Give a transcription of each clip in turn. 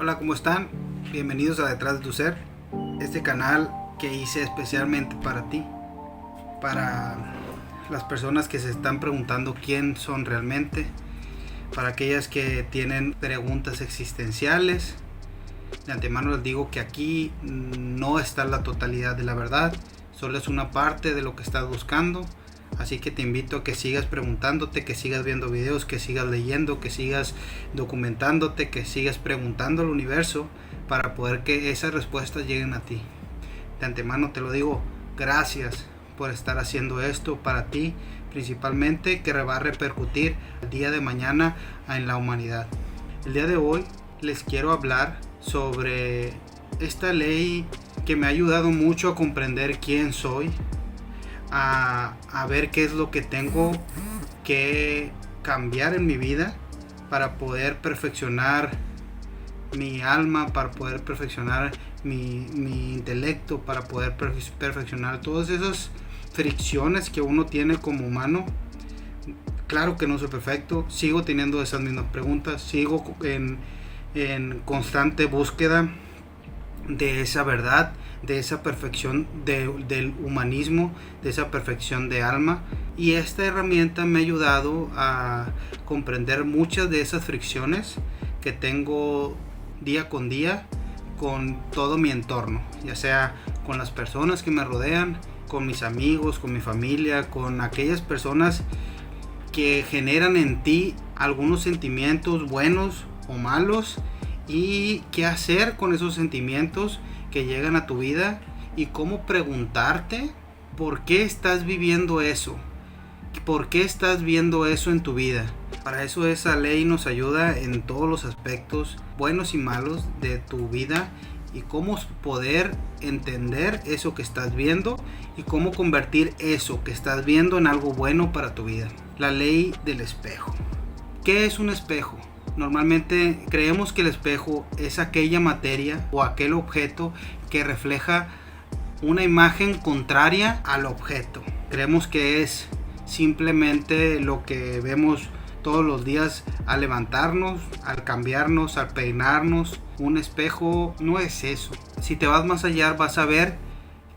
Hola, ¿cómo están? Bienvenidos a Detrás de tu Ser, este canal que hice especialmente para ti, para las personas que se están preguntando quién son realmente, para aquellas que tienen preguntas existenciales. De antemano les digo que aquí no está la totalidad de la verdad, solo es una parte de lo que estás buscando. Así que te invito a que sigas preguntándote, que sigas viendo videos, que sigas leyendo, que sigas documentándote, que sigas preguntando al universo para poder que esas respuestas lleguen a ti. De antemano te lo digo, gracias por estar haciendo esto para ti, principalmente que va a repercutir el día de mañana en la humanidad. El día de hoy les quiero hablar sobre esta ley que me ha ayudado mucho a comprender quién soy, a, ver qué es lo que tengo que cambiar en mi vida para poder perfeccionar mi alma, para poder perfeccionar mi, intelecto, para poder perfeccionar todas esas fricciones que uno tiene como humano. Claro que no soy perfecto, sigo teniendo esas mismas preguntas, sigo en, en constante búsqueda de esa verdad, de esa perfección del humanismo, de esa perfección de alma. Y esta herramienta me ha ayudado a comprender muchas de esas fricciones que tengo día con día con todo mi entorno, ya sea con las personas que me rodean, con mis amigos, con mi familia, con aquellas personas que generan en ti algunos sentimientos buenos o malos y qué hacer con esos sentimientos que llegan a tu vida y cómo preguntarte por qué estás viviendo eso, por qué estás viendo eso en tu vida. Para eso esa ley nos ayuda en todos los aspectos buenos y malos de tu vida y cómo poder entender eso que estás viendo y cómo convertir eso que estás viendo en algo bueno para tu vida. La ley del espejo. ¿Qué es un espejo? Normalmente creemos que el espejo es aquella materia o aquel objeto que refleja una imagen contraria al objeto. Creemos que es simplemente lo que vemos todos los días al levantarnos, al cambiarnos, al peinarnos. Un espejo no es eso. Si te vas más allá vas a ver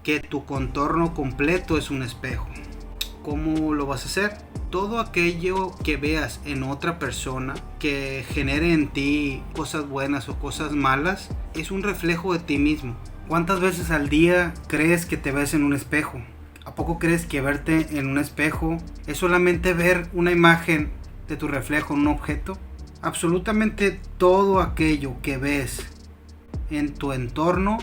que tu contorno completo es un espejo. ¿Cómo lo vas a hacer? Todo aquello que veas en otra persona que genere en ti cosas buenas o cosas malas es un reflejo de ti mismo. ¿Cuántas veces al día crees que te ves en un espejo? ¿A poco crees que verte en un espejo es solamente ver una imagen de tu reflejo en un objeto? Absolutamente todo aquello que ves en tu entorno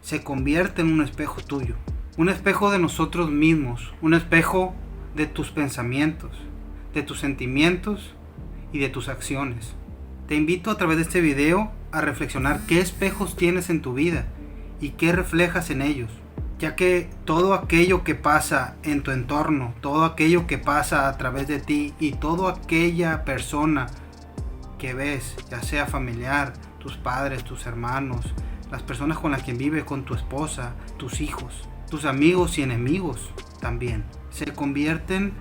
se convierte en un espejo tuyo. Un espejo de nosotros mismos. Un espejo de tus pensamientos, de tus sentimientos y de tus acciones. Te invito a través de este video a reflexionar qué espejos tienes en tu vida y qué reflejas en ellos, ya que todo aquello que pasa en tu entorno, todo aquello que pasa a través de ti y toda aquella persona que ves, ya sea familiar, tus padres, tus hermanos, las personas con las que vives, con tu esposa, tus hijos, tus amigos y enemigos también, se convierten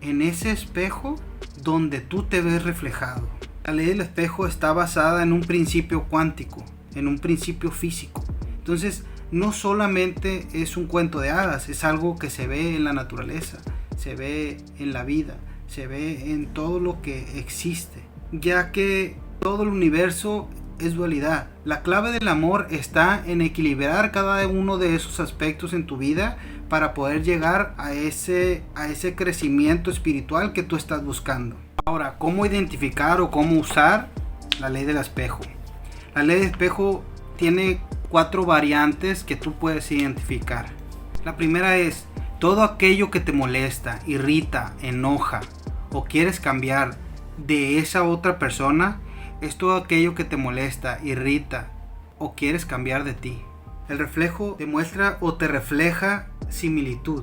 en ese espejo donde tú te ves reflejado. La ley del espejo está basada en un principio cuántico, en un principio físico. Entonces, no solamente es un cuento de hadas, es algo que se ve en la naturaleza, se ve en la vida, se ve en todo lo que existe, ya que todo el universo es dualidad. La clave del amor está en equilibrar cada uno de esos aspectos en tu vida para poder llegar a ese, a ese crecimiento espiritual que tú estás buscando. Ahora, ¿cómo identificar o cómo usar la ley del espejo? La ley del espejo tiene cuatro variantes que tú puedes identificar. La primera es todo aquello que te molesta, irrita, enoja o quieres cambiar de esa otra persona, es todo aquello que te molesta, irrita o quieres cambiar de ti. El reflejo demuestra o te refleja similitud.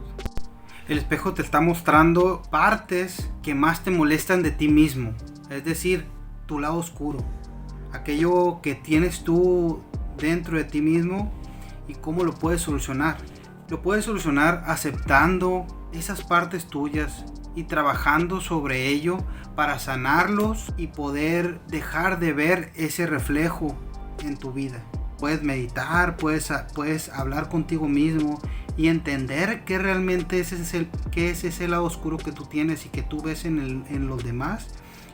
El espejo te está mostrando partes que más te molestan de ti mismo, es decir, tu lado oscuro, aquello que tienes tú dentro de ti mismo y cómo lo puedes solucionar. Lo puedes solucionar aceptando esas partes tuyas y trabajando sobre ello para sanarlos y poder dejar de ver ese reflejo en tu vida. Puedes meditar, puedes, puedes hablar contigo mismo y entender que realmente ese es el, que es ese lado oscuro que tú tienes y que tú ves en, en los demás.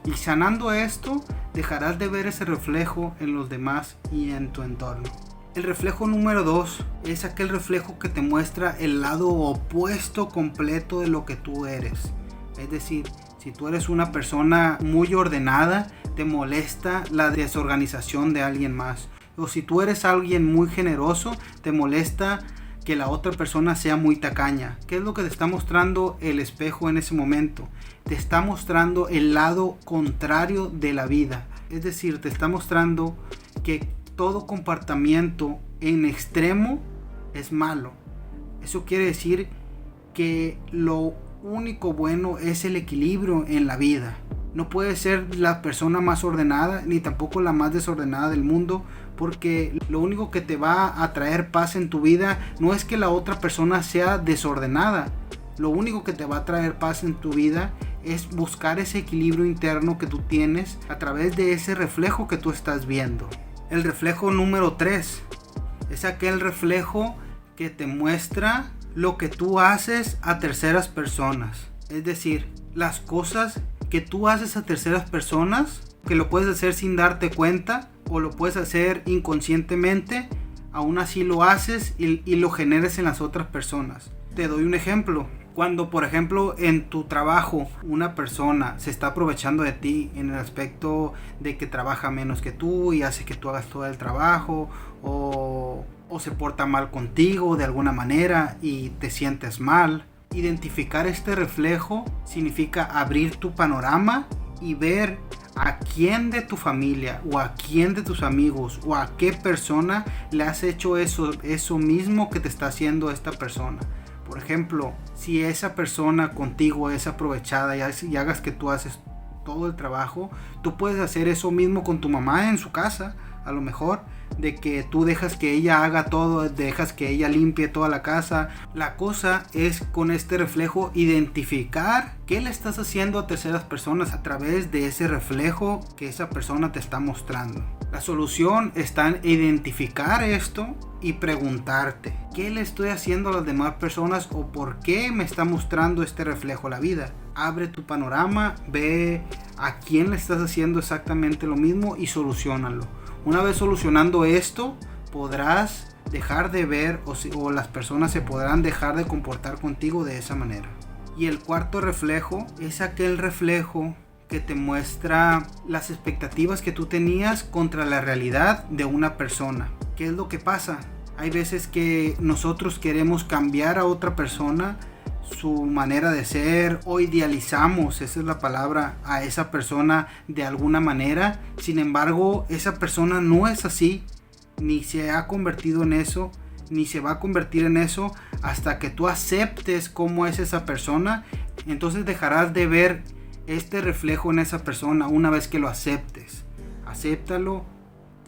Y sanando esto, dejarás de ver ese reflejo en los demás y en tu entorno. El reflejo número 2 es aquel reflejo que te muestra el lado opuesto completo de lo que tú eres. Es decir, si tú eres una persona muy ordenada, te molesta la desorganización de alguien más. O si tú eres alguien muy generoso, te molesta que la otra persona sea muy tacaña. ¿Qué es lo que te está mostrando el espejo en ese momento? Te está mostrando el lado contrario de la vida. Es decir, te está mostrando que todo comportamiento en extremo es malo. Eso quiere decir que lo único bueno es el equilibrio en la vida. No puedes ser la persona más ordenada ni tampoco la más desordenada del mundo porque lo único que te va a traer paz en tu vida no es que la otra persona sea desordenada. Lo único que te va a traer paz en tu vida es buscar ese equilibrio interno que tú tienes a través de ese reflejo que tú estás viendo. El reflejo número 3 es aquel reflejo que te muestra lo que tú haces a terceras personas. Es decir, las cosas que tú haces a terceras personas, que lo puedes hacer sin darte cuenta o lo puedes hacer inconscientemente, aún así lo haces y, lo generes en las otras personas. Te doy un ejemplo. Cuando, por ejemplo, en tu trabajo una persona se está aprovechando de ti en el aspecto de que trabaja menos que tú y hace que tú hagas todo el trabajo o se porta mal contigo de alguna manera y te sientes mal. Identificar este reflejo significa abrir tu panorama y ver a quién de tu familia o a quién de tus amigos o a qué persona le has hecho eso, eso mismo que te está haciendo esta persona. Por ejemplo, si esa persona contigo es aprovechada y, hagas que tú haces todo el trabajo, tú puedes hacer eso mismo con tu mamá en su casa, a lo mejor de que tú dejas que ella haga todo, dejas que ella limpie toda la casa. La cosa es con este reflejo identificar qué le estás haciendo a terceras personas a través de ese reflejo que esa persona te está mostrando. La solución está en identificar esto y preguntarte, ¿qué le estoy haciendo a las demás personas o por qué me está mostrando este reflejo la vida? Abre tu panorama, ve a quién le estás haciendo exactamente lo mismo y solucionalo una vez solucionando esto, podrás dejar de ver o, las personas se podrán dejar de comportar contigo de esa manera. Y el cuarto reflejo es aquel reflejo que te muestra las expectativas que tú tenías contra la realidad de una persona. ¿Qué es lo que pasa? Hay veces que nosotros queremos cambiar a otra persona su manera de ser o idealizamos, esa es la palabra, a esa persona de alguna manera. Sin embargo, esa persona no es así, ni se ha convertido en eso, ni se va a convertir en eso hasta que tú aceptes cómo es esa persona. Entonces dejarás de ver este reflejo en esa persona una vez que lo aceptes. Acéptalo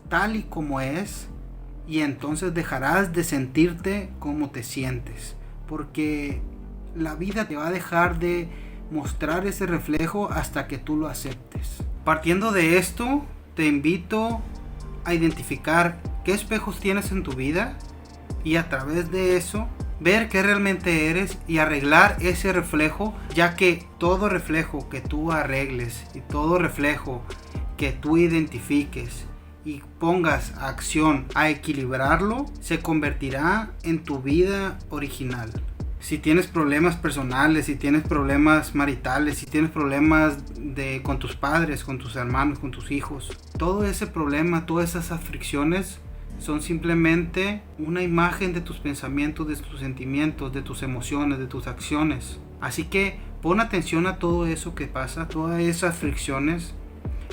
tal y como es y entonces dejarás de sentirte como te sientes. Porque la vida te va a dejar de mostrar ese reflejo hasta que tú lo aceptes. Partiendo de esto, te invito a identificar qué espejos tienes en tu vida y a través de eso ver qué realmente eres y arreglar ese reflejo, ya que todo reflejo que tú arregles y todo reflejo que tú identifiques y pongas acción a equilibrarlo, se convertirá en tu vida original si tienes problemas personales, si tienes problemas maritales, si tienes problemas de, con tus padres, con tus hermanos, con tus hijos, todo ese problema, todas esas aflicciones son simplemente una imagen de tus pensamientos, de tus sentimientos, de tus emociones, de tus acciones. Así que pon atención a todo eso que pasa, todas esas fricciones,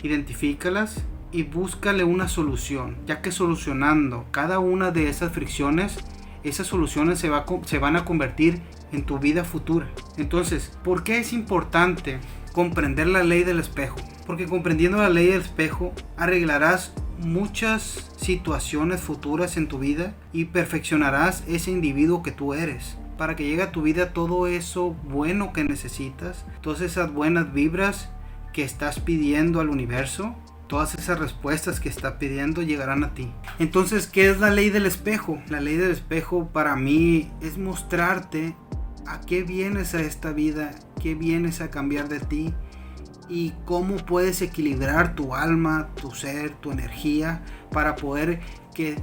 identifícalas y búscale una solución, ya que solucionando cada una de esas fricciones esas soluciones se, va, se van a convertir en tu vida futura. Entonces, ¿por qué es importante comprender la ley del espejo? Porque comprendiendo la ley del espejo arreglarás muchas situaciones futuras en tu vida y perfeccionarás ese individuo que tú eres. Para que llegue a tu vida todo eso bueno que necesitas, todas esas buenas vibras que estás pidiendo al universo, todas esas respuestas que está pidiendo llegarán a ti. Entonces, ¿qué es la ley del espejo? La ley del espejo para mí es mostrarte a qué vienes a esta vida, qué vienes a cambiar de ti y cómo puedes equilibrar tu alma, tu ser, tu energía para poder que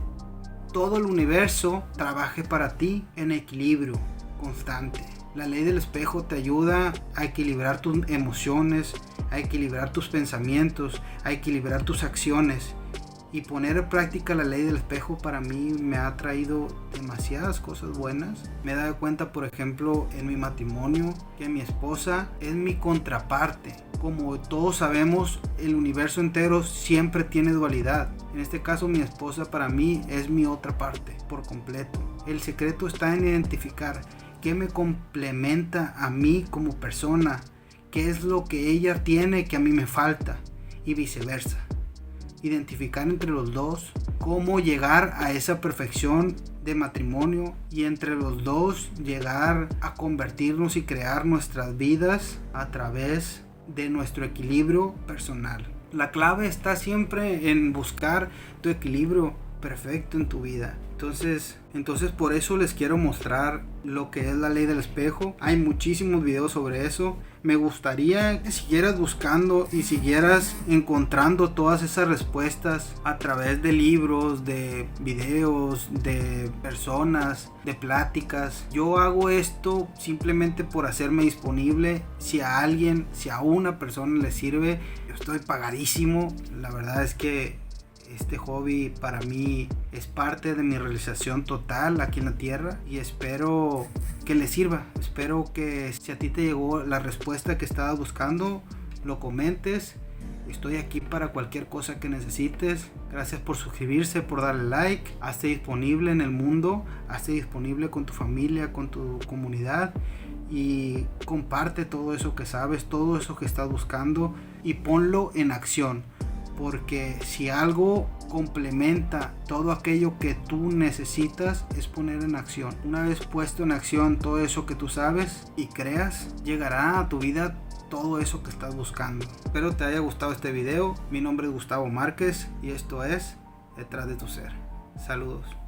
todo el universo trabaje para ti en equilibrio constante. La ley del espejo te ayuda a equilibrar tus emociones, a equilibrar tus pensamientos, a equilibrar tus acciones. Y poner en práctica la ley del espejo para mí me ha traído demasiadas cosas buenas. Me he dado cuenta, por ejemplo, en mi matrimonio, que mi esposa es mi contraparte. Como todos sabemos, el universo entero siempre tiene dualidad. En este caso, mi esposa para mí es mi otra parte, por completo. El secreto está en identificar qué me complementa a mí como persona, qué es lo que ella tiene que a mí me falta y viceversa. Identificar entre los dos cómo llegar a esa perfección de matrimonio y entre los dos llegar a convertirnos y crear nuestras vidas a través de nuestro equilibrio personal. La clave está siempre en buscar tu equilibrio perfecto en tu vida. Entonces, entonces por eso les quiero mostrar lo que es la ley del espejo. Hay muchísimos videos sobre eso. Me gustaría que siguieras buscando y siguieras encontrando todas esas respuestas a través de libros, de videos, de personas, de pláticas. Yo hago esto simplemente por hacerme disponible. Si a alguien, si a una persona le sirve, estoy pagadísimo. La verdad es que este hobby para mí es parte de mi realización total aquí en la tierra y espero que le sirva. Espero que si a ti te llegó la respuesta que estabas buscando, lo comentes. Estoy aquí para cualquier cosa que necesites. Gracias por suscribirse, por darle like. Hazte disponible en el mundo. Hazte disponible con tu familia, con tu comunidad. Y comparte todo eso que sabes, todo eso que estás buscando y ponlo en acción porque si algo complementa todo aquello que tú necesitas es poner en acción. Una vez puesto en acción todo eso que tú sabes y creas, llegará a tu vida todo eso que estás buscando. Espero te haya gustado este video. Mi nombre es Gustavo Márquez y esto es Detrás de tu Ser. Saludos.